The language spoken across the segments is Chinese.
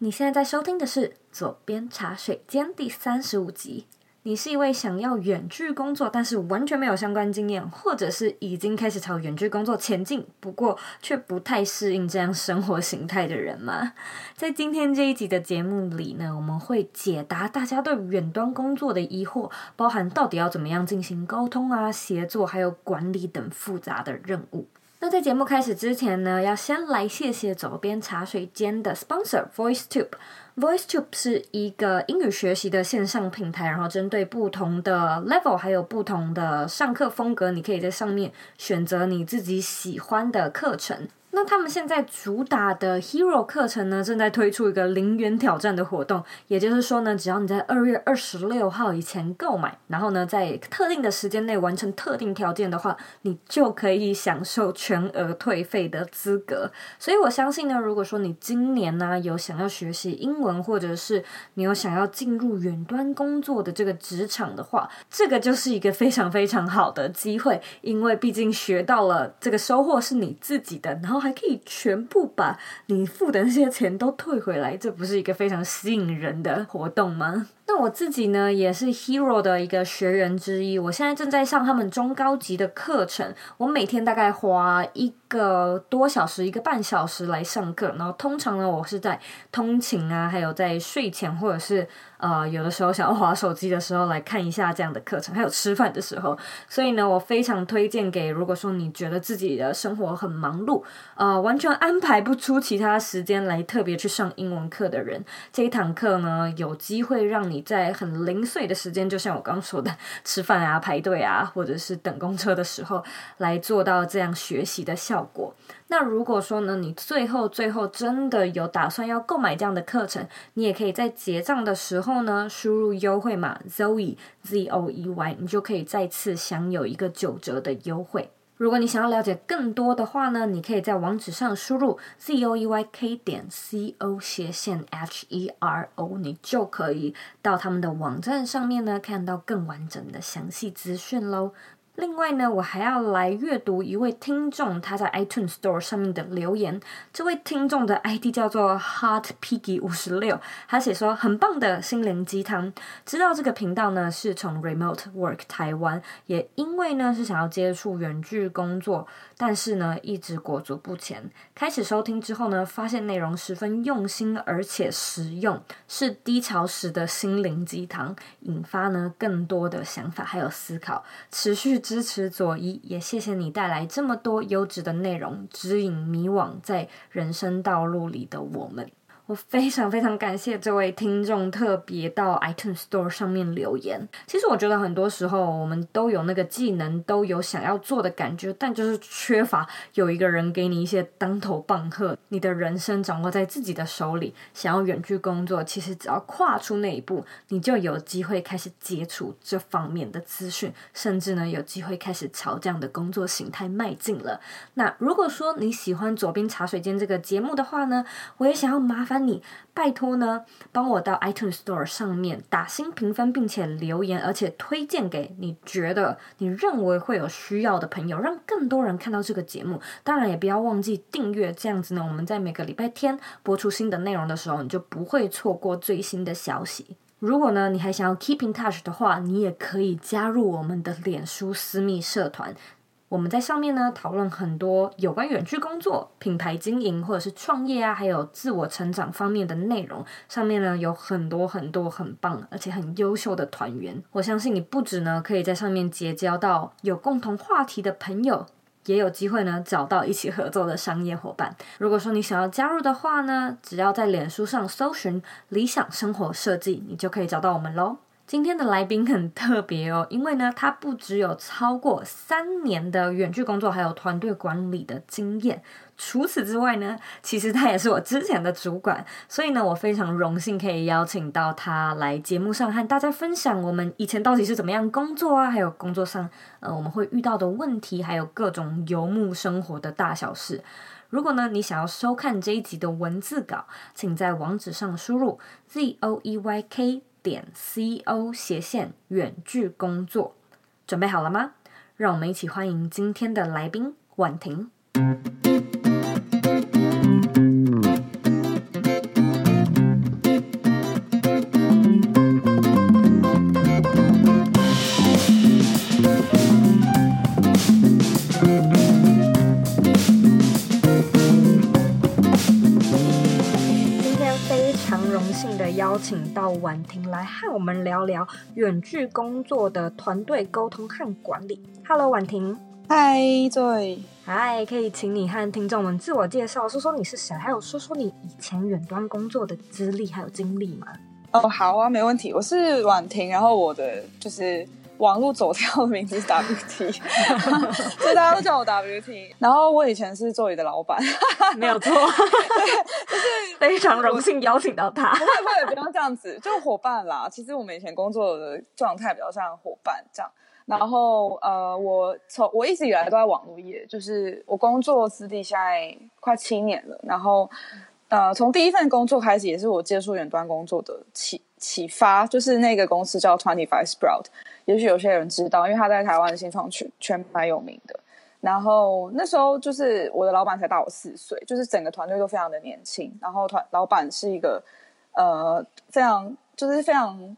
你现在在收听的是《左边茶水间》第三十五集。你是一位想要远距工作，但是完全没有相关经验，或者是已经开始朝远距工作前进，不过却不太适应这样生活形态的人吗？在今天这一集的节目里呢，我们会解答大家对远端工作的疑惑，包含到底要怎么样进行沟通啊、协作，还有管理等复杂的任务。那在节目开始之前呢，要先来谢谢左边茶水间的 sponsor VoiceTube。VoiceTube 是一个英语学习的线上平台，然后针对不同的 level 还有不同的上课风格，你可以在上面选择你自己喜欢的课程。那他们现在主打的 Hero 课程呢，正在推出一个零元挑战的活动，也就是说呢，只要你在二月二十六号以前购买，然后呢，在特定的时间内完成特定条件的话，你就可以享受全额退费的资格。所以我相信呢，如果说你今年呢有想要学习英文，或者是你有想要进入远端工作的这个职场的话，这个就是一个非常非常好的机会，因为毕竟学到了这个收获是你自己的，然后。还可以全部把你付的那些钱都退回来，这不是一个非常吸引人的活动吗？那我自己呢，也是 Hero 的一个学员之一。我现在正在上他们中高级的课程，我每天大概花一个多小时、一个半小时来上课。然后通常呢，我是在通勤啊，还有在睡前，或者是呃有的时候想要滑手机的时候来看一下这样的课程，还有吃饭的时候。所以呢，我非常推荐给如果说你觉得自己的生活很忙碌，呃，完全安排不出其他时间来特别去上英文课的人，这一堂课呢，有机会让你。你在很零碎的时间，就像我刚刚说的，吃饭啊、排队啊，或者是等公车的时候，来做到这样学习的效果。那如果说呢，你最后最后真的有打算要购买这样的课程，你也可以在结账的时候呢，输入优惠码 Zoe Z O E Y，你就可以再次享有一个九折的优惠。如果你想要了解更多的话呢，你可以在网址上输入 z o e y k 点 c o 斜线 h e r o，你就可以到他们的网站上面呢，看到更完整的详细资讯喽。另外呢，我还要来阅读一位听众他在 iTunes Store 上面的留言。这位听众的 ID 叫做 Hot Piggy 五十六，他写说很棒的心灵鸡汤。知道这个频道呢，是从 Remote Work 台湾，也因为呢是想要接触远距工作，但是呢一直裹足不前。开始收听之后呢，发现内容十分用心而且实用，是低潮时的心灵鸡汤，引发呢更多的想法还有思考，持续。支持佐伊，也谢谢你带来这么多优质的内容，指引迷惘在人生道路里的我们。我非常非常感谢这位听众特别到 iTunes Store 上面留言。其实我觉得很多时候我们都有那个技能，都有想要做的感觉，但就是缺乏有一个人给你一些当头棒喝。你的人生掌握在自己的手里，想要远距工作，其实只要跨出那一步，你就有机会开始接触这方面的资讯，甚至呢有机会开始朝这样的工作形态迈进了。那如果说你喜欢左边茶水间这个节目的话呢，我也想要麻烦。你拜托呢，帮我到 iTunes Store 上面打星评分，并且留言，而且推荐给你觉得你认为会有需要的朋友，让更多人看到这个节目。当然，也不要忘记订阅，这样子呢，我们在每个礼拜天播出新的内容的时候，你就不会错过最新的消息。如果呢，你还想要 keep in touch 的话，你也可以加入我们的脸书私密社团。我们在上面呢讨论很多有关远距工作、品牌经营或者是创业啊，还有自我成长方面的内容。上面呢有很多很多很棒而且很优秀的团员。我相信你不止呢可以在上面结交到有共同话题的朋友，也有机会呢找到一起合作的商业伙伴。如果说你想要加入的话呢，只要在脸书上搜寻“理想生活设计”，你就可以找到我们喽。今天的来宾很特别哦，因为呢，他不只有超过三年的远距工作，还有团队管理的经验。除此之外呢，其实他也是我之前的主管，所以呢，我非常荣幸可以邀请到他来节目上和大家分享我们以前到底是怎么样工作啊，还有工作上呃我们会遇到的问题，还有各种游牧生活的大小事。如果呢，你想要收看这一集的文字稿，请在网址上输入 z o e y k。点 c o 斜线远距工作，准备好了吗？让我们一起欢迎今天的来宾婉婷。邀请到婉婷来和我们聊聊远距工作的团队沟通和管理。Hello，婉婷。嗨，Joy。嗨，可以请你和听众们自我介绍，说说你是谁，还有说说你以前远端工作的资历还有经历吗？哦，好啊，没问题。我是婉婷，然后我的就是。网络走跳的名字是 WT，所以大家都叫我 WT。然后我以前是座椅的老板，没有错，就是非常荣幸邀请到他。不会不会，不用这样子，就伙伴啦。其实我们以前工作的状态比较像伙伴这样。然后呃，我从我一直以来都在网络业，就是我工作资历现在快七年了。然后呃，从第一份工作开始，也是我接触远端工作的启启发，就是那个公司叫 Twenty Five Sprout。也许有些人知道，因为他在台湾的新创圈圈蛮有名的。然后那时候就是我的老板才大我四岁，就是整个团队都非常的年轻。然后团老板是一个呃非常就是非常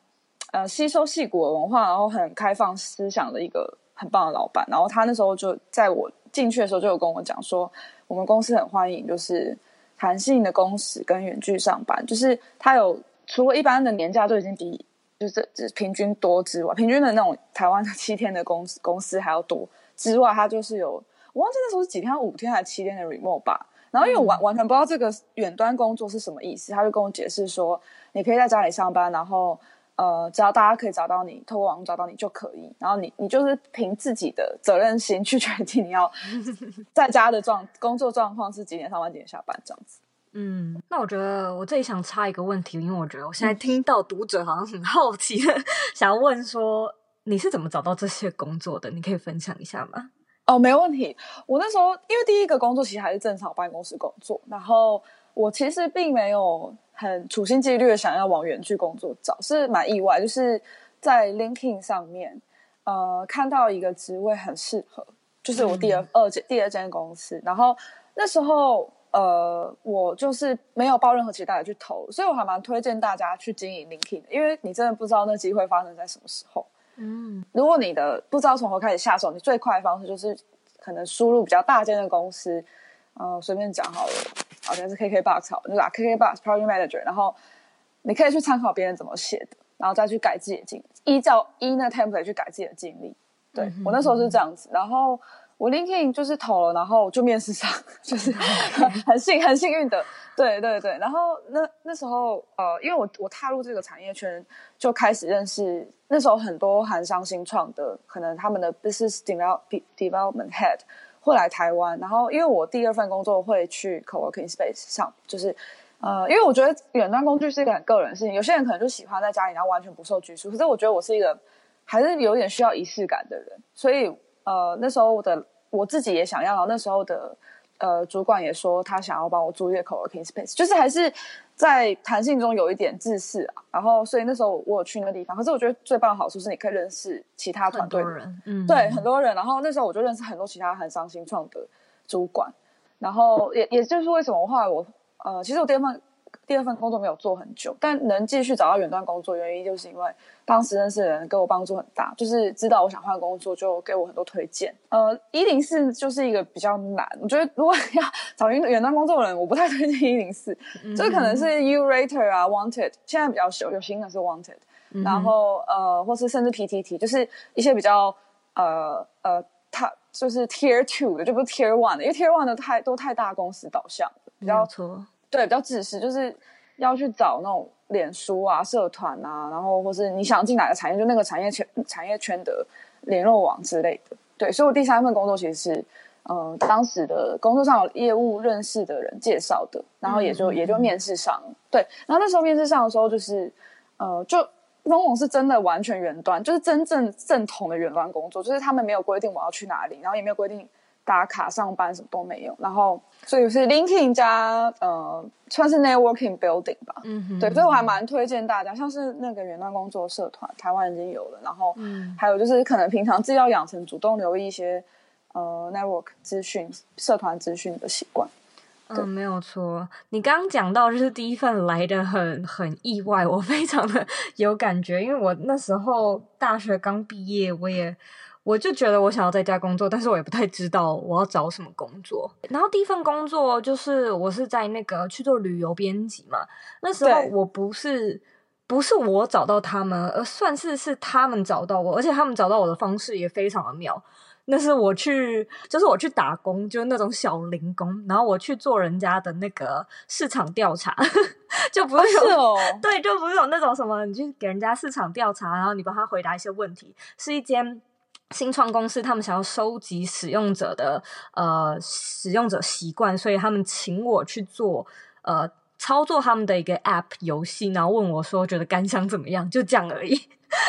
呃吸收戏骨的文化，然后很开放思想的一个很棒的老板。然后他那时候就在我进去的时候就有跟我讲说，我们公司很欢迎就是弹性的工时跟远距上班，就是他有除了一般的年假就已经比。就是这平均多之外，平均的那种台湾的七天的公司公司还要多之外，它就是有我忘记那时候是几天，五天还是七天的 remote 吧。然后因为我完完全不知道这个远端工作是什么意思，他就跟我解释说，你可以在家里上班，然后呃，只要大家可以找到你，透过网络找到你就可以。然后你你就是凭自己的责任心去 决定你要 在家的状工作状况是几点上班几点下班这样子。嗯，那我觉得我这里想插一个问题，因为我觉得我现在听到读者好像很好奇的，想要问说你是怎么找到这些工作的？你可以分享一下吗？哦，没问题。我那时候因为第一个工作其实还是正常办公室工作，然后我其实并没有很处心积虑的想要往远距工作找，是蛮意外，就是在 LinkedIn 上面呃看到一个职位很适合，就是我第二、嗯、二间第二间公司，然后那时候。呃，我就是没有抱任何期待的去投，所以我还蛮推荐大家去经营 LinkedIn 的，因为你真的不知道那机会发生在什么时候。嗯，如果你的不知道从何开始下手，你最快的方式就是可能输入比较大间的公司，呃，随便讲好了，好像是 KKBOX 好，你打 KKBOX Project Manager，然后你可以去参考别人怎么写的，然后再去改自己的经历，依照依那 template 去改自己的经历。对，我那时候是这样子，然后。我 linking 就是投了，然后就面试上，就是 很幸很幸运的，对对对。然后那那时候呃，因为我我踏入这个产业圈，就开始认识那时候很多韩商新创的，可能他们的 business develop development head 会来台湾。然后因为我第二份工作会去 coworking space 上，就是呃，因为我觉得远端工具是一个很个人的事情，有些人可能就喜欢在家里，然后完全不受拘束。可是我觉得我是一个还是有点需要仪式感的人，所以。呃，那时候我的我自己也想要，然后那时候的呃主管也说他想要帮我租一个 coworking space，就是还是在弹性中有一点自私啊。然后，所以那时候我有去那个地方。可是我觉得最棒的好处是你可以认识其他团队的人，嗯，对，很多人。然后那时候我就认识很多其他很伤心创的主管。然后也也就是为什么我后来我呃，其实我第二份第二份工作没有做很久，但能继续找到远端工作，原因就是因为。当时认识的人给我帮助很大，就是知道我想换工作，就给我很多推荐。呃，一零四就是一个比较难，我觉得如果 要找远远端工作的人，我不太推荐一零四，这可能是 YouRater 啊，Wanted，现在比较有有新的是 Wanted，然后呃，或是甚至 PTT，就是一些比较呃呃，它就是 Tier Two 的，就不是 Tier One 的，因为 Tier One 的太都太大公司导向，比较错，对，比较自私，就是要去找那种。脸书啊，社团啊，然后或是你想进哪个产业，就那个产业圈产业圈的联络网之类的。对，所以我第三份工作其实是，嗯、呃，当时的工作上有业务认识的人介绍的，然后也就、嗯、也就面试上。对，然后那时候面试上的时候，就是，呃，就往往是真的完全远端，就是真正正统的远端工作，就是他们没有规定我要去哪里，然后也没有规定。打卡上班什么都没有，然后所以是 LinkedIn 加呃，算是 networking building 吧。嗯哼，对，所以我还蛮推荐大家，像是那个远端工作社团，台湾已经有了，然后还有就是可能平常自己要养成主动留意一些呃 network 资讯、社团资讯的习惯。嗯，没有错。你刚刚讲到就是第一份来的很很意外，我非常的有感觉，因为我那时候大学刚毕业，我也。我就觉得我想要在家工作，但是我也不太知道我要找什么工作。然后第一份工作就是我是在那个去做旅游编辑嘛，那时候我不是不是我找到他们，而算是是他们找到我，而且他们找到我的方式也非常的妙。那是我去，就是我去打工，就是那种小零工，然后我去做人家的那个市场调查，就不是有、哦哦、对，就不是有那种什么，你去给人家市场调查，然后你帮他回答一些问题，是一间新创公司，他们想要收集使用者的呃使用者习惯，所以他们请我去做呃操作他们的一个 App 游戏，然后问我说觉得感想怎么样，就这样而已。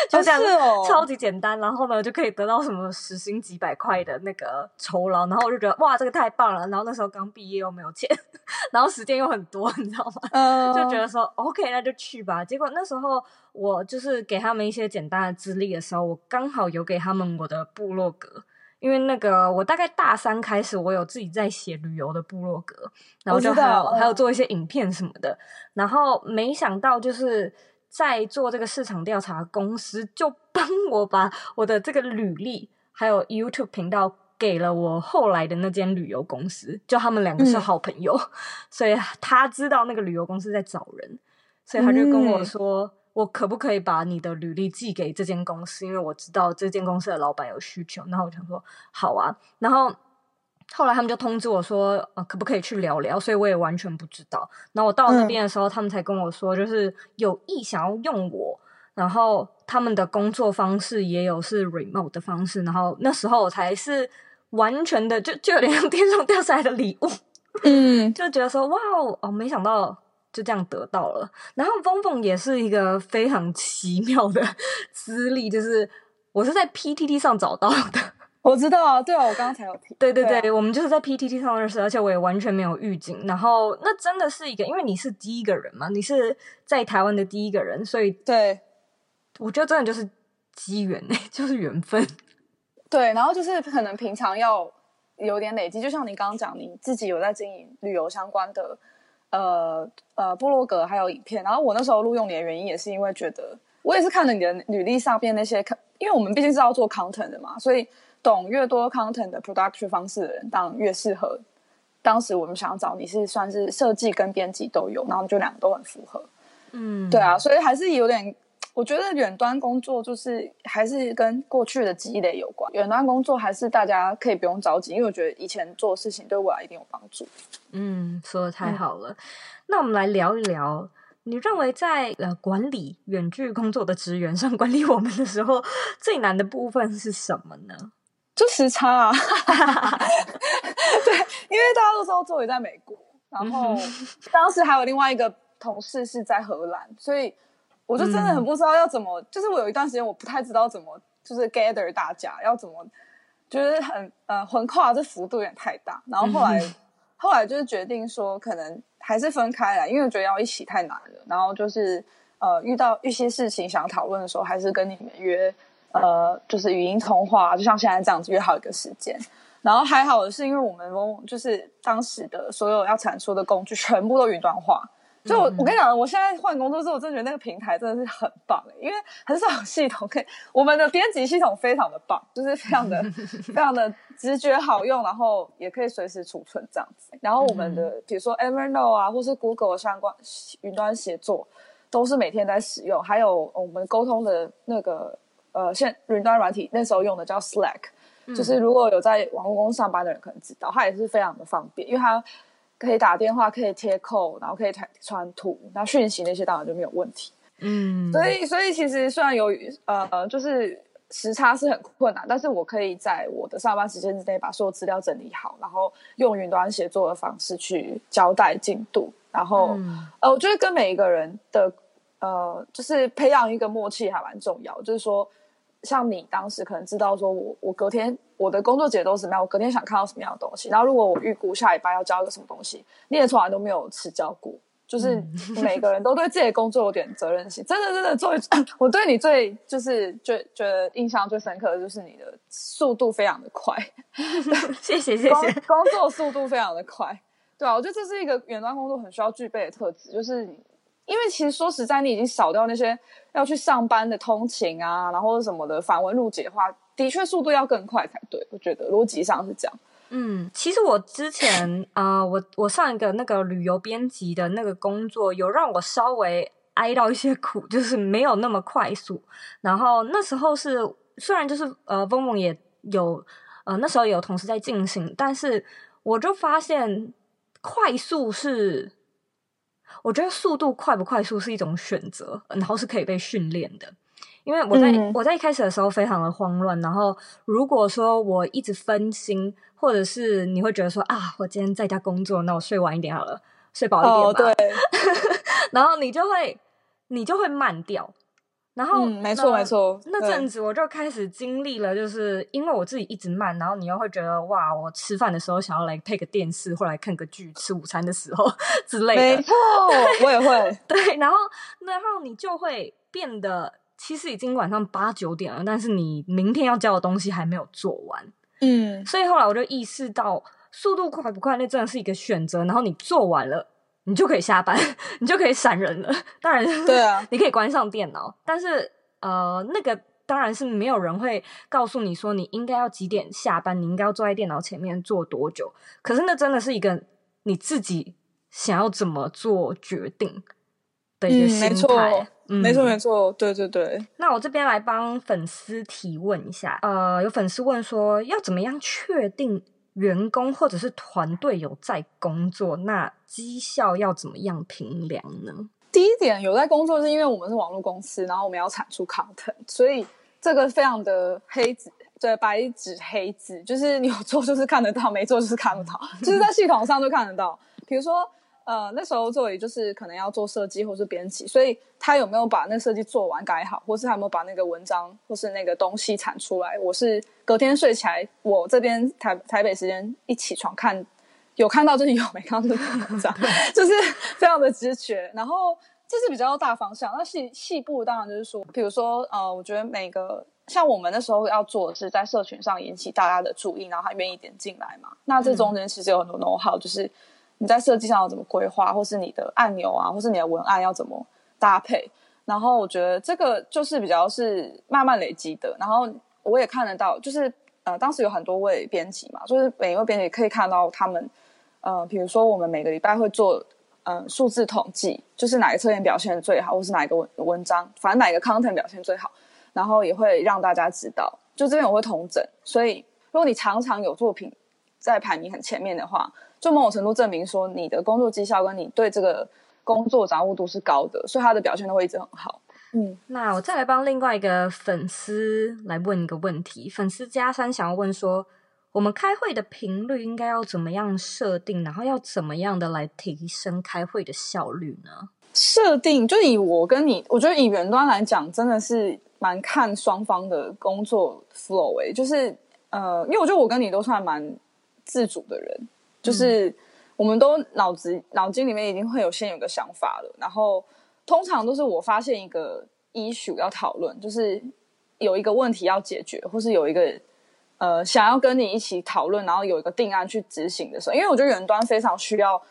就这样，哦、超级简单，然后呢，就可以得到什么时薪几百块的那个酬劳，然后我就觉得哇，这个太棒了。然后那时候刚毕业又没有钱，然后时间又很多，你知道吗？嗯、就觉得说 OK，那就去吧。结果那时候我就是给他们一些简单的资历的时候，我刚好有给他们我的部落格，因为那个我大概大三开始，我有自己在写旅游的部落格，然后就还有还有做一些影片什么的，然后没想到就是。在做这个市场调查，公司就帮我把我的这个履历还有 YouTube 频道给了我后来的那间旅游公司，就他们两个是好朋友，嗯、所以他知道那个旅游公司在找人，所以他就跟我说，嗯、我可不可以把你的履历寄给这间公司？因为我知道这间公司的老板有需求。然后我想说，好啊，然后。后来他们就通知我说，呃，可不可以去聊聊？所以我也完全不知道。然后我到那边的时候，嗯、他们才跟我说，就是有意想要用我。然后他们的工作方式也有是 remote 的方式。然后那时候我才是完全的，就就有点像 天上掉下来的礼物。嗯，就觉得说，哇哦，没想到就这样得到了。然后 VongVong 也是一个非常奇妙的资历，就是我是在 PTT 上找到的。我知道啊，对啊，我刚刚才有提。对对对，对啊、我们就是在 PTT 上认识，而且我也完全没有预警。然后那真的是一个，因为你是第一个人嘛，你是在台湾的第一个人，所以对，我觉得真的就是机缘呢，就是缘分。对，然后就是可能平常要有点累积，就像你刚刚讲，你自己有在经营旅游相关的呃呃布洛格还有影片。然后我那时候录用你的原因，也是因为觉得我也是看了你的履历上边那些，因为我们毕竟是要做 content 的嘛，所以。懂越多 content 的 production 方式的人，当然越适合。当时我们想要找你是算是设计跟编辑都有，然后就两个都很符合。嗯，对啊，所以还是有点，我觉得远端工作就是还是跟过去的积累有关。远端工作还是大家可以不用着急，因为我觉得以前做事情对未来一定有帮助。嗯，说的太好了。嗯、那我们来聊一聊，你认为在呃管理远距工作的职员上管理我们的时候，最难的部分是什么呢？就时差啊，对，因为大家都知道作为在美国，然后当时还有另外一个同事是在荷兰，所以我就真的很不知道要怎么，嗯、就是我有一段时间我不太知道怎么，就是 gather 大家要怎么，就是很呃横跨这幅度有点太大，然后后来、嗯、后来就是决定说可能还是分开来，因为我觉得要一起太难了，然后就是呃遇到一些事情想讨论的时候，还是跟你们约。呃，就是语音通话，就像现在这样子约好一个时间，然后还好的是，因为我们就是当时的所有要产出的工具全部都云端化，所以我、嗯、我跟你讲，我现在换工作之后，我真的觉得那个平台真的是很棒，因为很少有系统可以，我们的编辑系统非常的棒，就是非常的 非常的直觉好用，然后也可以随时储存这样子。然后我们的、嗯、比如说 Evernote 啊，或是 Google 相关云端协作，都是每天在使用，还有我们沟通的那个。呃，现云端软体那时候用的叫 Slack，、嗯、就是如果有在网络公司上班的人可能知道，它也是非常的方便，因为它可以打电话，可以贴扣，然后可以传传图，那讯息那些当然就没有问题。嗯，所以所以其实虽然有呃，就是时差是很困难，但是我可以在我的上班时间之内把所有资料整理好，然后用云端协作的方式去交代进度，然后、嗯、呃，我觉得跟每一个人的呃，就是培养一个默契还蛮重要，就是说。像你当时可能知道说我，我我隔天我的工作节奏是什么样，我隔天想看到什么样的东西。然后如果我预估下礼拜要交一个什么东西，你也从来都没有迟交过。就是每个人都对自己的工作有点责任心，真的真的。作为 我对你最就是觉觉得印象最深刻的就是你的速度非常的快。谢谢谢谢。工作速度非常的快，对啊，我觉得这是一个远端工作很需要具备的特质，就是你。因为其实说实在，你已经少掉那些要去上班的通勤啊，然后什么的繁文縟节的话，的确速度要更快才对，我觉得逻辑上是这样。嗯，其实我之前啊、我我上一个那个旅游编辑的那个工作，有让我稍微挨到一些苦，就是没有那么快速。然后那时候是虽然就是呃，嗡嗡也有呃，那时候有同事在进行，但是我就发现快速是，我觉得速度快不快速是一种选择，然后是可以被训练的。因为我在、嗯、我在一开始的时候非常的慌乱，然后如果说我一直分心，或者是你会觉得说啊，我今天在家工作，那我睡晚一点好了，睡饱一点吧。哦、对，然后你就会你就会慢掉，然后、嗯、没错没错，那阵子我就开始经历了，就是因为我自己一直慢，然后你又会觉得哇，我吃饭的时候想要来配个电视或来看个剧，吃午餐的时候之类的，没错，我也会 对，然后然后你就会变得。其实已经晚上八九点了，但是你明天要交的东西还没有做完，嗯，所以后来我就意识到，速度快不快，那真的是一个选择。然后你做完了，你就可以下班，你就可以闪人了。当然，对啊，你可以关上电脑，但是呃，那个当然是没有人会告诉你说你应该要几点下班，你应该要坐在电脑前面坐多久。可是那真的是一个你自己想要怎么做决定的一个心态。嗯嗯、没错没错，对对对。那我这边来帮粉丝提问一下，呃，有粉丝问说，要怎么样确定员工或者是团队有在工作？那绩效要怎么样评量呢？第一点，有在工作是因为我们是网络公司，然后我们要产出 content，所以这个非常的黑纸，对，白纸黑字，就是你有做就是看得到，没做就是看不到，就是在系统上都看得到。比如说。呃，那时候作为就是可能要做设计或是编辑，所以他有没有把那设计做完改好，或是他有没有把那个文章或是那个东西产出来？我是隔天睡起来，我这边台台北时间一起床看，有看到就是有，没看到就是文章，就是非常的直觉。然后这是比较大方向，那细细部当然就是说，比如说呃，我觉得每个像我们那时候要做的是在社群上引起大家的注意，然后他愿意点进来嘛。那这中间其实有很多 know how，就是。你在设计上要怎么规划，或是你的按钮啊，或是你的文案要怎么搭配？然后我觉得这个就是比较是慢慢累积的。然后我也看得到，就是呃，当时有很多位编辑嘛，就是每一位编辑可以看到他们，呃，比如说我们每个礼拜会做嗯、数字统计，就是哪个测验表现最好，或是哪一个文文章，反正哪一个 content 表现最好，然后也会让大家知道。就这边我会统整，所以如果你常常有作品在排名很前面的话。就某种程度证明说，你的工作绩效跟你对这个工作掌握度是高的，所以他的表现都会一直很好。嗯，那我再来帮另外一个粉丝来问一个问题。粉丝加三想要问说，我们开会的频率应该要怎么样设定，然后要怎么样的来提升开会的效率呢？设定就以我跟你，我觉得以远端来讲，真的是蛮看双方的工作 flow 诶，就是呃，因为我觉得我跟你都算蛮自主的人。就是我们都脑子脑筋里面已经会有先有个想法了，然后通常都是我发现一个 issue 要讨论，就是有一个问题要解决，或是有一个呃想要跟你一起讨论，然后有一个定案去执行的时候，因为我觉得远端非常需要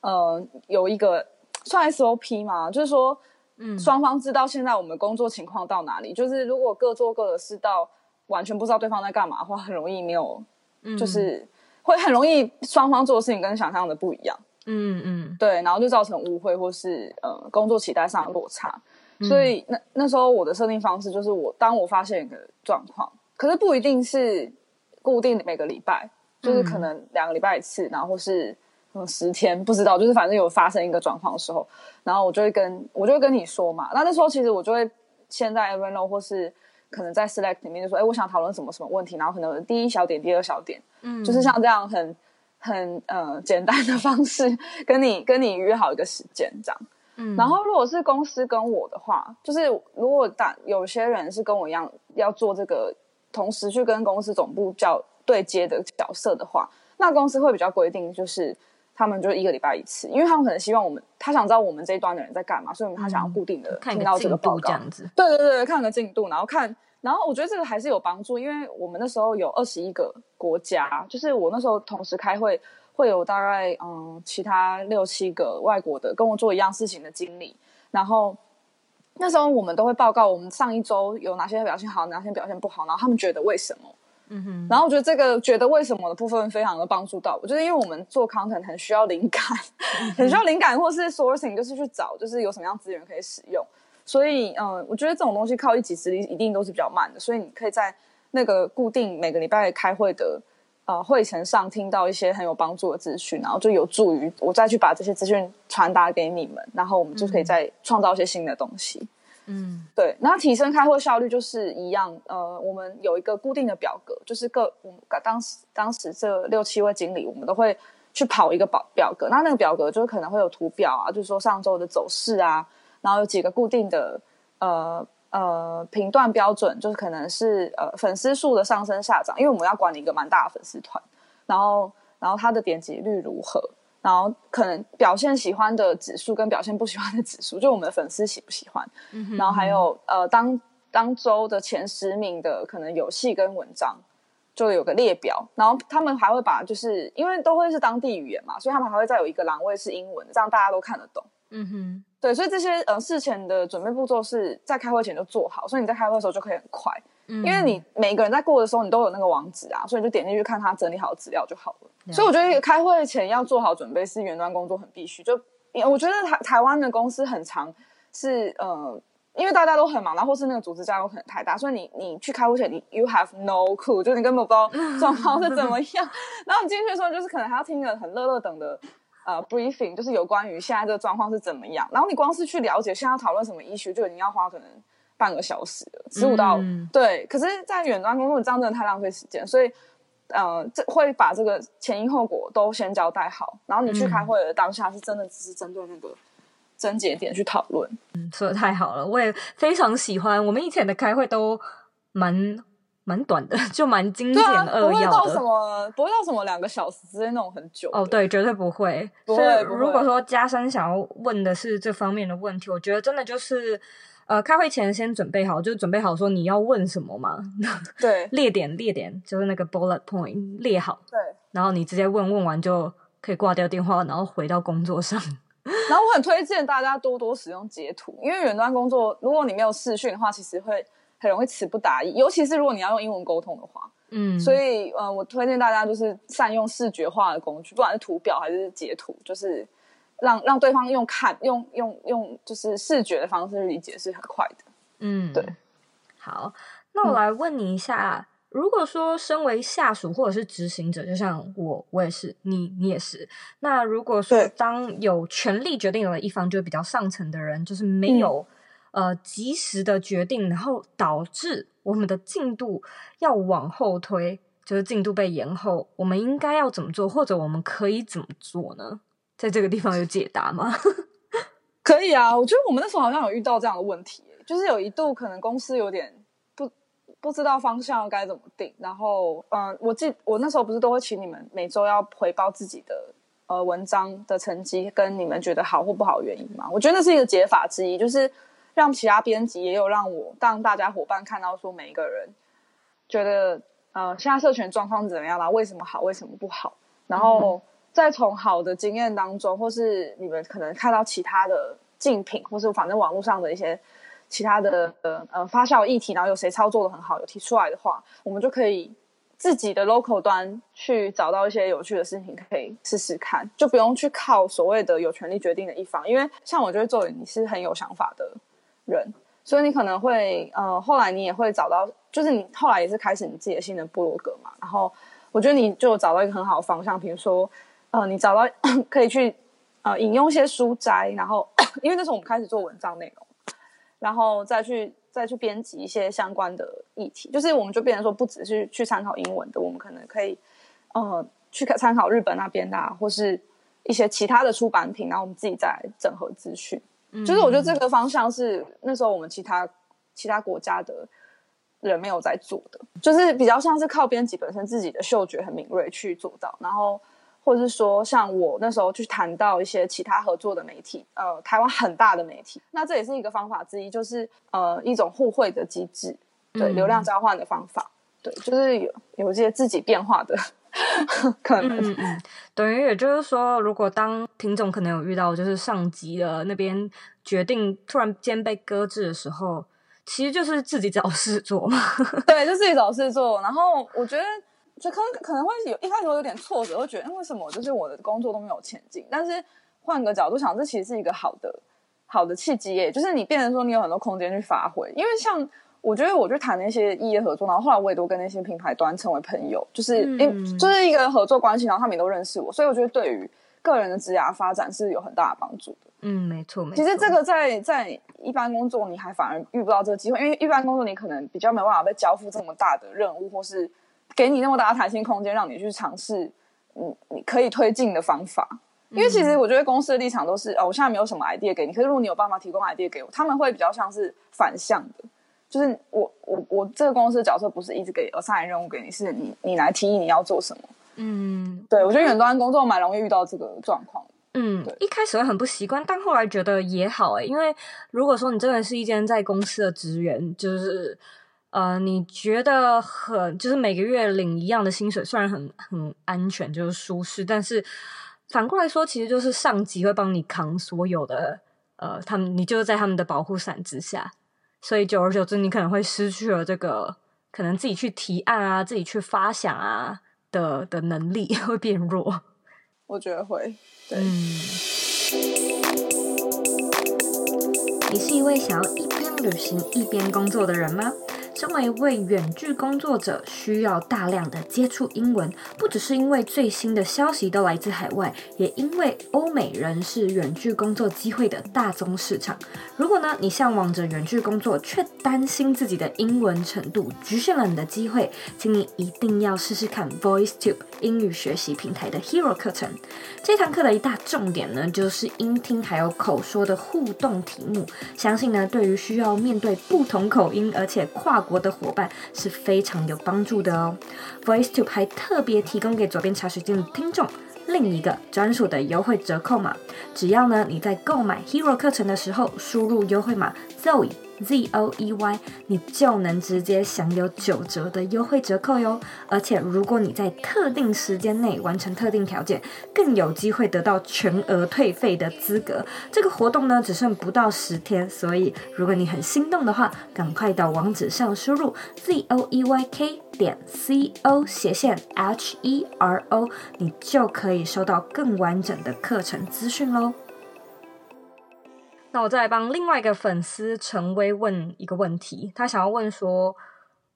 呃有一个算 SOP 嘛，就是说嗯双方知道现在我们工作情况到哪里，就是如果各做各的事到完全不知道对方在干嘛的话，很容易没有就是。会很容易双方做的事情跟想象的不一样，嗯嗯，对，然后就造成误会或是呃工作期待上的落差。所以那那时候我的设定方式就是我当我发现一个状况，可是不一定是固定每个礼拜，就是可能两个礼拜一次，然后或是嗯十天不知道，就是反正有发生一个状况的时候，然后我就会跟我就会跟你说嘛。那那时候其实我就会先在 Evernote 或是。可能在 Select 里面就说，哎，我想讨论什么什么问题，然后可能第一小点、第二小点，嗯，就是像这样很很呃简单的方式，跟你跟你约好一个时间这样，嗯，然后如果是公司跟我的话，就是如果大有些人是跟我一样要做这个，同时去跟公司总部叫对接的角色的话，那公司会比较规定就是。他们就一个礼拜一次，因为他们可能希望我们，他想知道我们这一端的人在干嘛，所以他想要固定的听到这个报告。对对对，看个进度，然后看，然后我觉得这个还是有帮助，因为我们那时候有二十一个国家，就是我那时候同时开会，会有大概嗯其他六七个外国的跟我做一样事情的经理，然后那时候我们都会报告我们上一周有哪些表现好，哪些表现不好，然后他们觉得为什么。嗯哼，然后我觉得这个觉得为什么的部分非常的帮助到我，就是因为我们做 content 很需要灵感，很需要灵感，或是 sourcing，就是去找，就是有什么样资源可以使用。所以，嗯，我觉得这种东西靠一己之力一定都是比较慢的。所以你可以在那个固定每个礼拜开会的呃会程上听到一些很有帮助的资讯，然后就有助于我再去把这些资讯传达给你们，然后我们就可以再创造一些新的东西。嗯，对，那提升开会效率就是一样，呃，我们有一个固定的表格，就是各我们当时当时这六七位经理，我们都会去跑一个表表格，那那个表格就是可能会有图表啊，就是说上周的走势啊，然后有几个固定的呃呃评断标准，就是可能是呃粉丝数的上升下涨，因为我们要管理一个蛮大的粉丝团，然后然后它的点击率如何。然后可能表现喜欢的指数跟表现不喜欢的指数，就我们的粉丝喜不喜欢。嗯。然后还有呃，当当周的前十名的可能游戏跟文章，就有个列表。然后他们还会把，就是因为都会是当地语言嘛，所以他们还会再有一个栏位是英文，这样大家都看得懂。嗯哼。对，所以这些呃事前的准备步骤是在开会前就做好，所以你在开会的时候就可以很快。因为你每一个人在过的时候，你都有那个网址啊，所以你就点进去看他整理好资料就好了。了。所以我觉得开会前要做好准备是远端工作很必须。就我觉得台台湾的公司很长是呃，因为大家都很忙，然后或是那个组织架构可能太大，所以你你去开会前你 you have no clue，就是你根本不知道状况是怎么样。然后你进去的时候，就是可能还要听个很乐乐等的呃 briefing，就是有关于现在这个状况是怎么样。然后你光是去了解现在要讨论什么 issue，就已经要花可能。半个小时了，十五到、嗯、对，可是，在远端工作，这样真的太浪费时间，所以，呃，这会把这个前因后果都先交代好，然后你去开会的当下，是真的只是针对那个症结点去讨论。嗯，说的太好了，我也非常喜欢。我们以前的开会都蛮蛮短的，就蛮精简扼要的，啊、不会到什么，不会到什么两个小时之类那种很久。哦，对，绝对不会。不会。所以如果说加深想要问的是这方面的问题，我觉得真的就是。呃，开会前先准备好，就准备好说你要问什么嘛。对，列点列点，就是那个 bullet point 列好。对，然后你直接问问完就可以挂掉电话，然后回到工作上。然后我很推荐大家多多使用截图，因为远端工作，如果你没有视讯的话，其实会很容易词不达意，尤其是如果你要用英文沟通的话。嗯，所以呃，我推荐大家就是善用视觉化的工具，不管是图表还是截图，就是。让让对方用看用用用就是视觉的方式去理解是很快的，嗯，对。好，那我来问你一下，嗯、如果说身为下属或者是执行者，就像我，我也是，你你也是。那如果说当有权力决定的一方，就比较上层的人，就是没有、嗯、呃及时的决定，然后导致我们的进度要往后推，就是进度被延后，我们应该要怎么做，或者我们可以怎么做呢？在这个地方有解答吗？可以啊，我觉得我们那时候好像有遇到这样的问题，就是有一度可能公司有点不不知道方向该怎么定，然后嗯，我记我那时候不是都会请你们每周要回报自己的呃文章的成绩跟你们觉得好或不好的原因嘛？我觉得那是一个解法之一，就是让其他编辑也有让我让大家伙伴看到说每一个人觉得呃现在社群状况怎么样啦，为什么好，为什么不好，然后。嗯再从好的经验当中，或是你们可能看到其他的竞品，或是反正网络上的一些其他的呃发酵议题，然后有谁操作的很好，有提出来的话，我们就可以自己的 local 端去找到一些有趣的事情，可以试试看，就不用去靠所谓的有权利决定的一方。因为像我觉得作为你是很有想法的人，所以你可能会呃后来你也会找到，就是你后来也是开始你自己的新的部落格嘛，然后我觉得你就找到一个很好的方向，比如说。呃，你找到 可以去呃引用一些书摘，然后因为那时候我们开始做文章内容，然后再去再去编辑一些相关的议题，就是我们就变成说，不只是去参考英文的，我们可能可以呃去参考日本那边的，或是一些其他的出版品，然后我们自己再整合资讯。嗯，就是我觉得这个方向是那时候我们其他其他国家的人没有在做的，就是比较像是靠编辑本身自己的嗅觉很敏锐去做到，然后。或者是说，像我那时候去谈到一些其他合作的媒体，呃，台湾很大的媒体，那这也是一个方法之一，就是呃一种互惠的机制，对，流量交换的方法，对，就是有有一些自己变化的 可能嗯嗯，等于也就是说，如果当听众可能有遇到就是上级的那边决定突然间被搁置的时候，其实就是自己找事做嘛。对，就自己找事做。然后我觉得，就可能可能会有一开始会有点挫折，会觉得为什么就是我的工作都没有前进。但是换个角度想，这其实是一个好的好的契机耶，就是你变成说你有很多空间去发挥，因为像。我觉得我去谈那些异业合作，然后后来我也都跟那些品牌端成为朋友，就是因、嗯、就是一个合作关系，然后他们也都认识我，所以我觉得对于个人的职涯发展是有很大的帮助的。嗯，没错，没错。其实这个在在一般工作你还反而遇不到这个机会，因为一般工作你可能比较没办法被交付这么大的任务，或是给你那么大的弹性空间，让你去尝试你你可以推进的方法。因为其实我觉得公司的立场都是哦，我现在没有什么 idea 给你，可是如果你有办法提供 idea 给我，他们会比较像是反向的。就是我我我这个公司的角色不是一直给 assign 任务给你，是你你来提议你要做什么。嗯，对，我觉得远端工作蛮容易遇到这个状况。嗯，对，一开始会很不习惯，但后来觉得也好诶，因为如果说你真的是一间在公司的职员，就是呃，你觉得很就是每个月领一样的薪水，虽然很很安全，就是舒适，但是反过来说，其实就是上级会帮你扛所有的呃，他们你就是在他们的保护伞之下。所以久而久之，你可能会失去了这个可能自己去提案啊、自己去发想啊的的能力，会变弱。我觉得会。对。嗯。你是一位想要一边旅行一边工作的人吗？身为一位远距工作者，需要大量的接触英文，不只是因为最新的消息都来自海外，也因为欧美人是远距工作机会的大宗市场。如果呢，你向往着远距工作，却担心自己的英文程度局限了你的机会，请你一定要试试看 VoiceTube 英语学习平台的 Hero 课程。这堂课的一大重点呢，就是音听还有口说的互动题目。相信呢，对于需要面对不同口音而且跨我的伙伴是非常有帮助的哦。VoiceTube 还特别提供给左边茶水间的听众另一个专属的优惠折扣码，只要呢你在购买 Hero 课程的时候输入优惠码 Zoe。Z O E Y，你就能直接享有九折的优惠折扣哟！而且如果你在特定时间内完成特定条件，更有机会得到全额退费的资格。这个活动呢，只剩不到十天，所以如果你很心动的话，赶快到网址上输入 Z O E Y K 点 C O 斜线 H E R O，你就可以收到更完整的课程资讯喽。那我再来帮另外一个粉丝陈威问一个问题，他想要问说，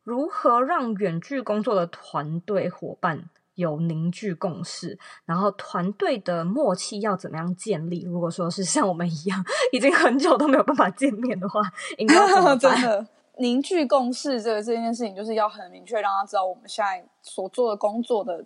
如何让远距工作的团队伙伴有凝聚共识，然后团队的默契要怎么样建立？如果说是像我们一样，已经很久都没有办法见面的话，应该怎么？真的凝聚共识，这个这件事情就是要很明确，让他知道我们现在所做的工作的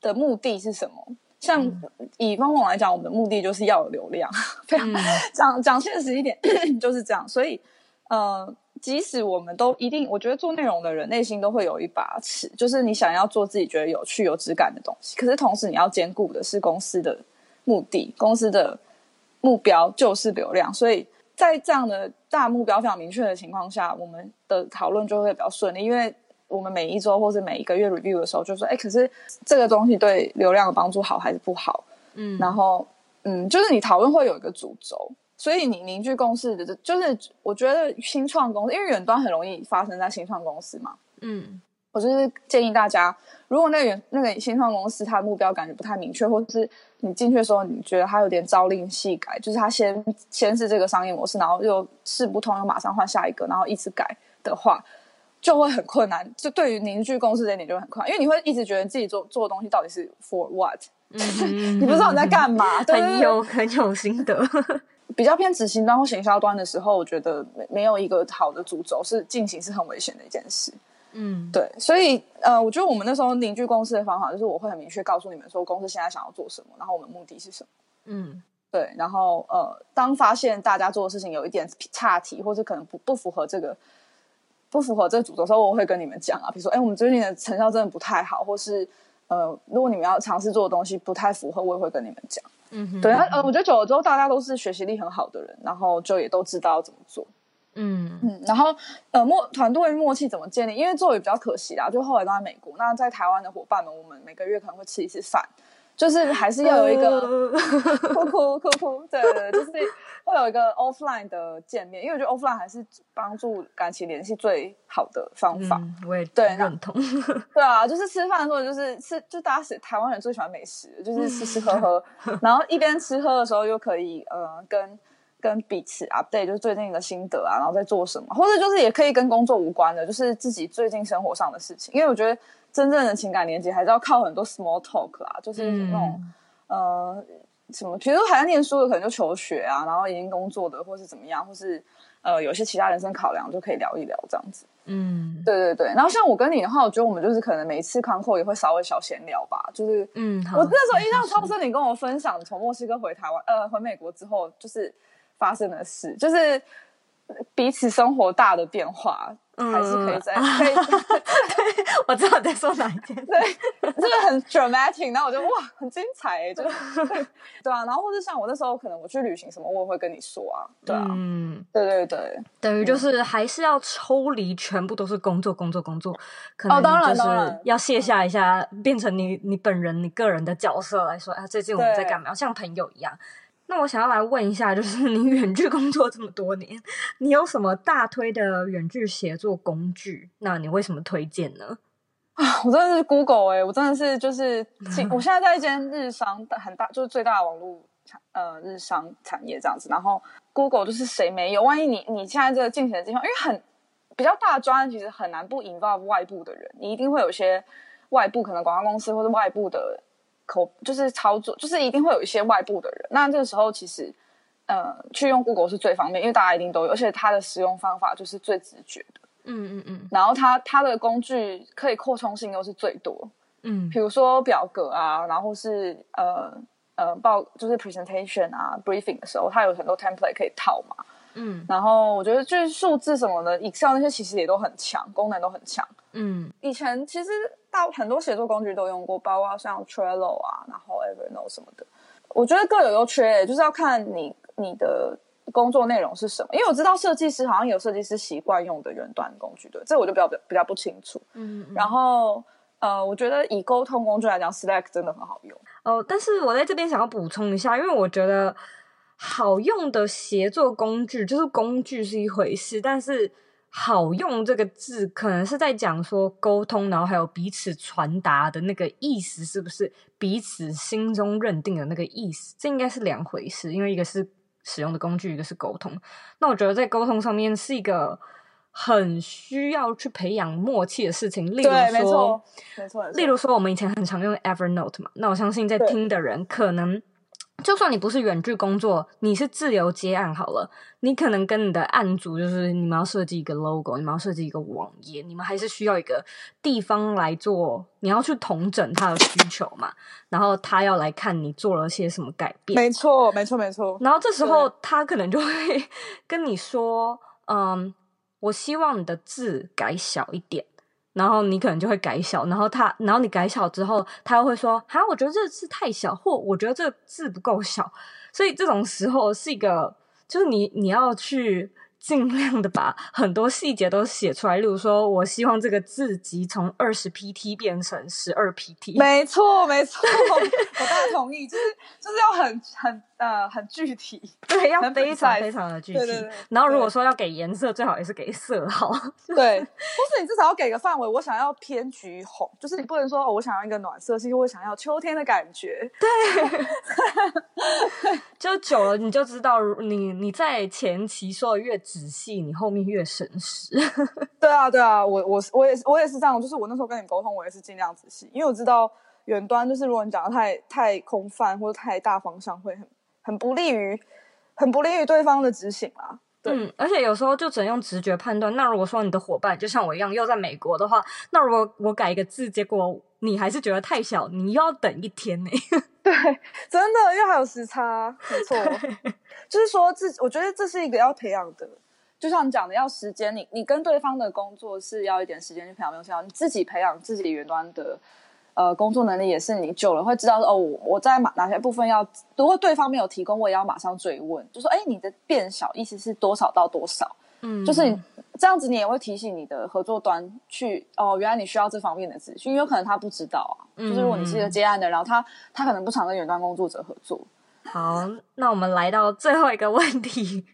的目的是什么。像以方法来讲，我们的目的就是要有流量。非常 讲讲现实一点，就是这样。所以，呃，即使我们都一定，我觉得做内容的人内心都会有一把尺，就是你想要做自己觉得有趣、有质感的东西。可是同时，你要兼顾的是公司的目的，公司的目标就是流量。所以在这样的大目标非常明确的情况下，我们的讨论就会比较顺利，因为。我们每一周或者每一个月 review 的时候，就说：“哎，可是这个东西对流量的帮助好还是不好？”嗯，然后嗯，就是你讨论会有一个主轴，所以你凝聚共识的，就是我觉得新创公司，因为远端很容易发生在新创公司嘛。嗯，我就是建议大家，如果那个那个新创公司它的目标感觉不太明确，或者是你进去的时候你觉得它有点朝令夕改，就是它先先是这个商业模式，然后又试不通，又马上换下一个，然后一直改的话。就会很困难，就对于凝聚共识这一点就会很困难，因为你会一直觉得自己做做的东西到底是 for what，你不知道你在干嘛，对很有很有心得。比较偏执行端或行销端的时候，我觉得没没有一个好的主轴是进行是很危险的一件事。嗯，对，所以呃，我觉得我们那时候凝聚公司的方法就是我会很明确告诉你们说公司现在想要做什么，然后我们目的是什么。嗯，对，然后呃，当发现大家做的事情有一点差题，或是可能不不符合这个。不符合这个主轴的时候，我会跟你们讲啊，比如说，哎，我们最近的成效真的不太好，或是呃，如果你们要尝试做的东西不太符合，我也会跟你们讲。嗯哼，对，呃，我觉得久了之后，大家都是学习力很好的人，然后就也都知道要怎么做。嗯嗯，然后呃默团队默契怎么建立？因为做也比较可惜啦，就后来都在美国。那在台湾的伙伴们，我们每个月可能会吃一次饭，就是还是要有一个哭哭哭哭，对对，就是会有一个 offline 的见面，因为我觉得 offline 还是帮助感情联系最好的方法。嗯、我也对认同。对啊，就是吃饭的时候，就是吃，就大家是台湾人最喜欢美食，就是吃吃喝喝，然后一边吃喝的时候又可以呃跟。跟彼此 update 就是最近的心得啊，然后在做什么，或者就是也可以跟工作无关的，就是自己最近生活上的事情。因为我觉得真正的情感连接还是要靠很多 small talk 啦，就是那种、嗯、呃什么，比如说还在念书的，可能就求学啊，然后已经工作的，或是怎么样，或是呃有些其他人生考量，就可以聊一聊这样子。嗯，对对对。然后像我跟你的话，我觉得我们就是可能每一次 con call 也会稍微小闲聊吧，就是嗯，我那时候印象超深，你跟我分享从墨西哥回台湾，呃，回美国之后就是。发生的事就是彼此生活大的变化，嗯、还是可以在可以。我知道你在说哪一件，对，这个很 dramatic，然后我就哇，很精彩哎，就 对啊。然后或者像我那时候，可能我去旅行什么，我也会跟你说啊，对啊，嗯，对对对，等于就是还是要抽离，全部都是工作工作工作，可能就是要卸下一下，变成你你本人你个人的角色来说，啊，最近我们在干嘛？像朋友一样。那我想要来问一下，就是 你远距工作这么多年，你有什么大推的远距协作工具？那你为什么推荐呢？啊，我真的是 Google 哎、欸，我真的是就是，我现在在一间日商很大，就是最大的网络产呃日商产业这样子。然后 Google 就是谁没有？万一你你现在这个进行的地方，因为很比较大的专案，其实很难不 involve 外部的人，你一定会有些外部可能广告公司或者外部的。口就是操作，就是一定会有一些外部的人。那这个时候其实，呃，去用 Google 是最方便，因为大家一定都有，而且它的使用方法就是最直觉的。嗯嗯嗯。然后它它的工具可以扩充性又是最多。嗯。比如说表格啊，然后是呃呃报就是 presentation 啊 briefing 的时候，它有很多 template 可以套嘛。嗯。然后我觉得就是数字什么的，Excel 那些其实也都很强，功能都很强。嗯。以前其实。大很多写作工具都用过，包括像 Trello 啊，然后 Evernote 什么的。我觉得各有优缺，就是要看你你的工作内容是什么。因为我知道设计师好像有设计师习惯用的远端工具，对，这我就比较比较不清楚。嗯，嗯，然后呃，我觉得以沟通工具来讲，Slack 真的很好用。哦，但是我在这边想要补充一下，因为我觉得好用的协作工具，就是工具是一回事，但是。好用这个字，可能是在讲说沟通，然后还有彼此传达的那个意思，是不是彼此心中认定的那个意思？这应该是两回事，因为一个是使用的工具，一个是沟通。那我觉得在沟通上面是一个很需要去培养默契的事情。例如说，没错，没错。例如说，我们以前很常用 Evernote 嘛，那我相信在听的人可能。就算你不是远距工作，你是自由接案好了，你可能跟你的案组就是你们要设计一个 logo，你们要设计一个网页，你们还是需要一个地方来做，你要去统整他的需求嘛，然后他要来看你做了些什么改变。没错，没错，没错。然后这时候他可能就会跟你说：“嗯，我希望你的字改小一点。”然后你可能就会改小，然后他，然后你改小之后，他又会说：“哈，我觉得这个字太小，或我觉得这个字不够小。”所以这种时候是一个，就是你你要去。尽量的把很多细节都写出来，例如说，我希望这个字集从二十 pt 变成十二 pt。没错，没错，我当然同意，就是就是要很很呃很具体，对，要非常非常的具体。对对对，然后如果说要给颜色，最好也是给色号，对，或是你至少要给个范围，我想要偏橘红，就是你不能说哦，我想要一个暖色系，我想要秋天的感觉。对，就久了你就知道，你你在前期说的越。仔细，你后面越省时。对啊，对啊，我我我也是我也是这样，就是我那时候跟你沟通，我也是尽量仔细，因为我知道远端就是如果你讲的太太空泛或者太大方向，会很很不利于很不利于对方的执行啦。对，嗯，而且有时候就只能用直觉判断。那如果说你的伙伴就像我一样又在美国的话，那如果我改一个字，结果你还是觉得太小，你又要等一天呢？对，真的，因为还有时差，没错，就是说这，我觉得这是一个要培养的。就像你讲的，要时间，你你跟对方的工作是要一点时间去培养，没有想你自己培养自己云端的呃工作能力，也是你久了会知道哦，我在哪哪些部分要，如果对方没有提供，我也要马上追问，就说哎，你的变小意思是多少到多少？嗯，就是你这样子，你也会提醒你的合作端去哦，原来你需要这方面的资讯，因为有可能他不知道啊。嗯、就是如果你是一个接案的，然后他他可能不常跟远端工作者合作。好，那我们来到最后一个问题，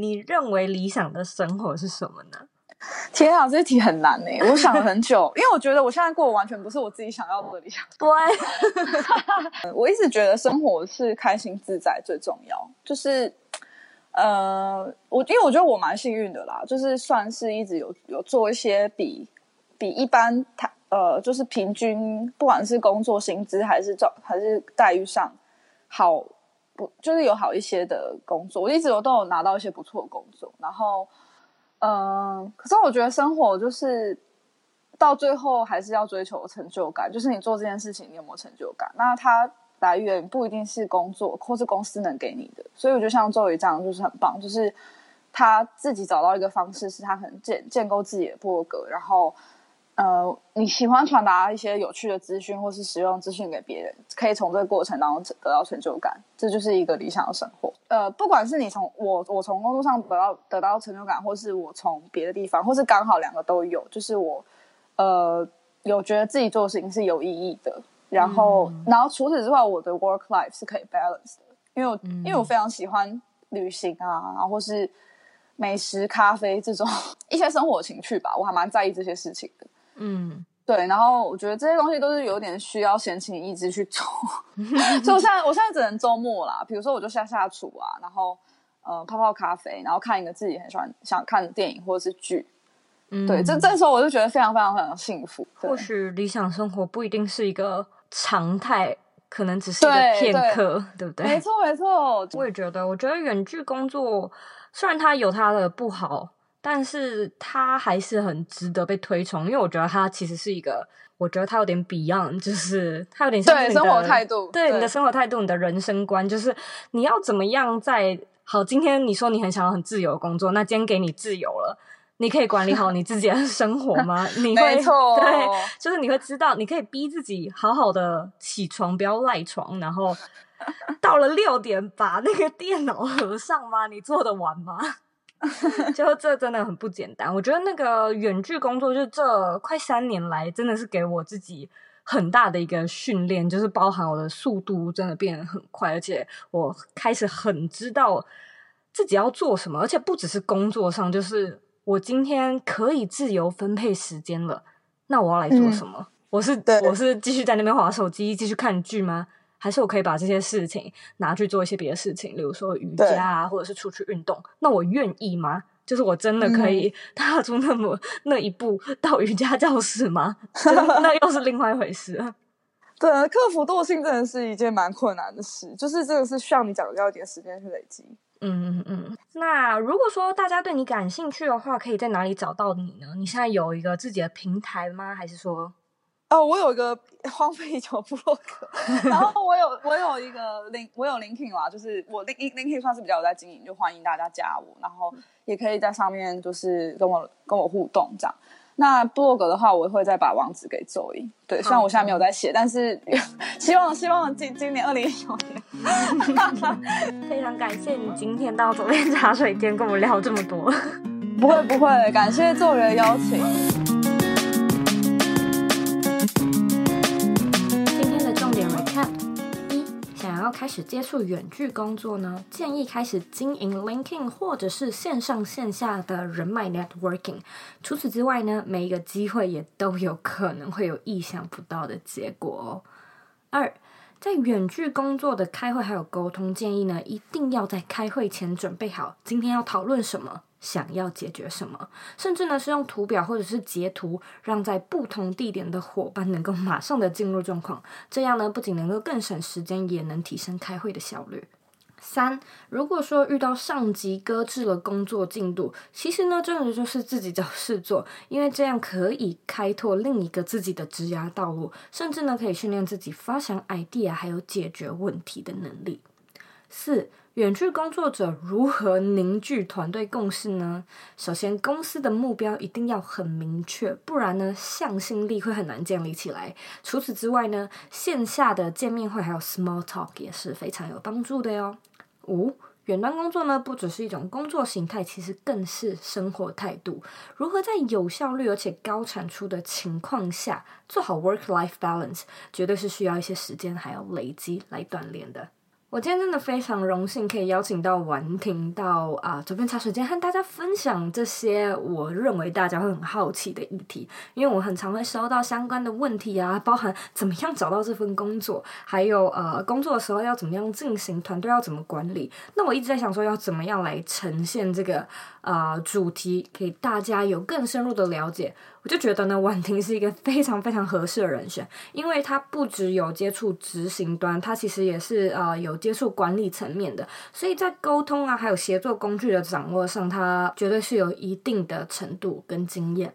你认为理想的生活是什么呢？天啊，这题很难呢。我想了很久，因为我觉得我现在过的完全不是我自己想要的理想。对，我一直觉得生活是开心自在最重要。就是，呃，我因为我觉得我蛮幸运的啦，就是算是一直有有做一些比比一般他呃，就是平均，不管是工作薪资还是状还是待遇上好就是有好一些的工作，我一直有都有拿到一些不错的工作，然后。嗯，可是我觉得生活就是到最后还是要追求成就感，就是你做这件事情，你有没有成就感？那它来源不一定是工作或是公司能给你的，所以我觉得像周瑜这样就是很棒，就是他自己找到一个方式，是他很建建构自己的部落格，然后。呃，你喜欢传达一些有趣的资讯，或是实用资讯给别人，可以从这个过程当中得到成就感，这就是一个理想的生活。呃，不管是你从我我从工作上得到得到成就感，或是我从别的地方，或是刚好两个都有，就是我呃有觉得自己做的事情是有意义的，然后、嗯、然后除此之外，我的 work life 是可以 balance 的，因为我、嗯、因为我非常喜欢旅行啊，然后或是美食、咖啡这种 一些生活情趣吧，我还蛮在意这些事情的。嗯，对，然后我觉得这些东西都是有点需要闲情逸致去做，所以我现在我现在只能周末啦，比如说我就下下厨啊，然后呃泡泡咖啡，然后看一个自己很喜欢想看的电影或者是剧，嗯，对，这这时候我就觉得非常非常非常幸福。或许理想生活不一定是一个常态，可能只是一个片刻，对，对，对不对？没错没错，我也觉得，我觉得远距工作虽然它有它的不好。但是他还是很值得被推崇，因为我觉得他其实是一个，我觉得他有点 beyond，就是他有点像你的对生活态度，对，对你的生活态度，你的人生观，就是你要怎么样在好。今天你说你很想要很自由的工作，那今天给你自由了，你可以管理好你自己的 生活吗？你会没错，对，就是你会知道，你可以逼自己好好的起床，不要赖床，然后到了六点把那个电脑 合上吗？你做得完吗？就这真的很不简单，我觉得那个远距工作，就这快三年来，真的是给我自己很大的一个训练，就是包含我的速度真的变得很快，而且我开始很知道自己要做什么，而且不只是工作上，就是我今天可以自由分配时间了，那我要来做什么？嗯、我是我是继续在那边划手机，继续看剧吗？还是我可以把这些事情拿去做一些别的事情，例如说瑜伽啊，或者是出去运动。那我愿意吗？就是我真的可以踏出那么、嗯、那一步到瑜伽教室吗？那又是另外一回事。对，克服惰性真的是一件蛮困难的事，就是这个是需要你讲要一点时间去累积。嗯嗯嗯。那如果说大家对你感兴趣的话，可以在哪里找到你呢？你现在有一个自己的平台吗？还是说？哦，我有一个 荒废已久的部落格，然后我有我有一个 link，我有 LinkedIn 啦，就是我 link LinkedIn 算是比较有在经营，就欢迎大家加我，然后也可以在上面就是跟我跟我互动这样。那部落格的话，我会再把网址给周一。对，虽然我现在没有在写，但是 希望希望今今年二零一九年，非常感谢你今天到佐编茶水间跟我聊这么多。不会不会，感谢 Zoe 的邀请。要开始接触远距工作呢，建议开始经营 Linking 或者是线上线下的人脉 networking。除此之外呢，每一个机会也都有可能会有意想不到的结果哦。二，在远距工作的开会还有沟通建议呢，一定要在开会前准备好今天要讨论什么。想要解决什么，甚至呢是用图表或者是截图，让在不同地点的伙伴能够马上的进入状况。这样呢不仅能够更省时间，也能提升开会的效率。三，如果说遇到上级搁置了工作进度，其实呢真的就是自己找事做，因为这样可以开拓另一个自己的职涯道路，甚至呢可以训练自己发想 idea 还有解决问题的能力。四。远距工作者如何凝聚团队共识呢？首先，公司的目标一定要很明确，不然呢，向心力会很难建立起来。除此之外呢，线下的见面会还有 small talk 也是非常有帮助的哟。五，远端工作呢，不只是一种工作形态，其实更是生活态度。如何在有效率而且高产出的情况下做好 work-life balance，绝对是需要一些时间还有累积来锻炼的。我今天真的非常荣幸，可以邀请到婉婷到啊佐编茶水间和大家分享这些我认为大家会很好奇的议题。因为我很常会收到相关的问题啊，包含怎么样找到这份工作，还有呃工作的时候要怎么样进行，团队要怎么管理。那我一直在想说，要怎么样来呈现这个呃主题，给大家有更深入的了解。我就觉得呢，婉婷是一个非常非常合适的人选，因为她不只有接触执行端，她其实也是呃有接触管理层面的，所以在沟通啊，还有协作工具的掌握上，她绝对是有一定的程度跟经验。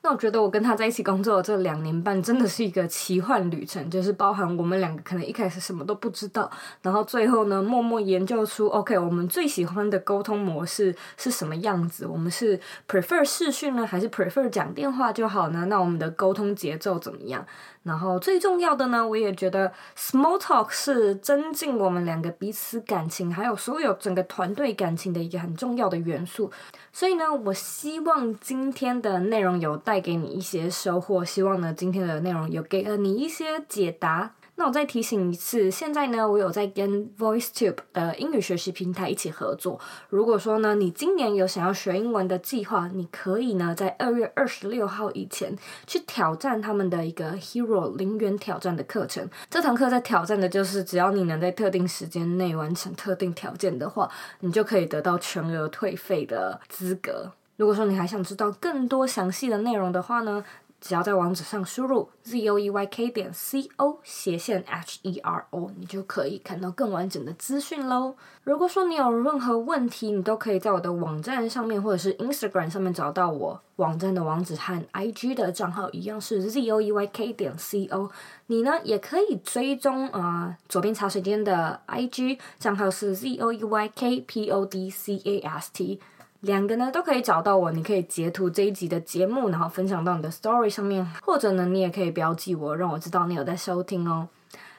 那我觉得我跟他在一起工作的这两年半，真的是一个奇幻旅程，就是包含我们两个可能一开始什么都不知道，然后最后呢，默默研究出，OK，我们最喜欢的沟通模式是什么样子？我们是 prefer 视讯呢，还是 prefer 讲电话就好呢？那我们的沟通节奏怎么样？然后最重要的呢，我也觉得 small talk 是增进我们两个彼此感情，还有所有整个团队感情的一个很重要的元素。所以呢，我希望今天的内容有带给你一些收获，希望呢今天的内容有给了你一些解答。那我再提醒一次，现在呢，我有在跟 VoiceTube 的英语学习平台一起合作。如果说呢，你今年有想要学英文的计划，你可以呢，在二月二十六号以前去挑战他们的一个 Hero 零元挑战的课程。这堂课在挑战的就是，只要你能在特定时间内完成特定条件的话，你就可以得到全额退费的资格。如果说你还想知道更多详细的内容的话呢，只要在网址上输入 z o e y k 点 c o 斜线 h e r o，你就可以看到更完整的资讯喽。如果说你有任何问题，你都可以在我的网站上面或者是 Instagram 上面找到我。网站的网址和 IG 的账号一样是 z o e y k 点 c o。你呢也可以追踪啊、呃，佐编茶水间的 IG 账号是 z o e y k p o d c a s t。两个呢都可以找到我，你可以截图这一集的节目，然后分享到你的 Story 上面，或者呢你也可以标记我，让我知道你有在收听哦。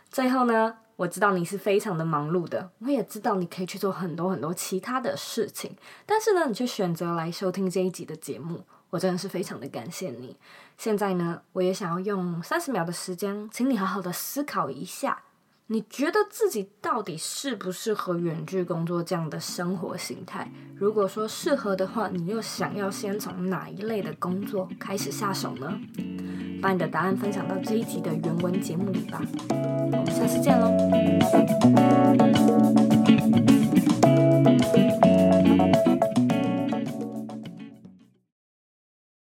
最后呢，我知道你是非常的忙碌的，我也知道你可以去做很多很多其他的事情，但是呢，你却选择来收听这一集的节目，我真的是非常的感谢你。现在呢，我也想要用三十秒的时间，请你好好的思考一下。你觉得自己到底适不适合远距工作这样的生活形态？如果说适合的话，你又想要先从哪一类的工作开始下手呢？把你的答案分享到这一集的原文节目里吧。我们下次见喽，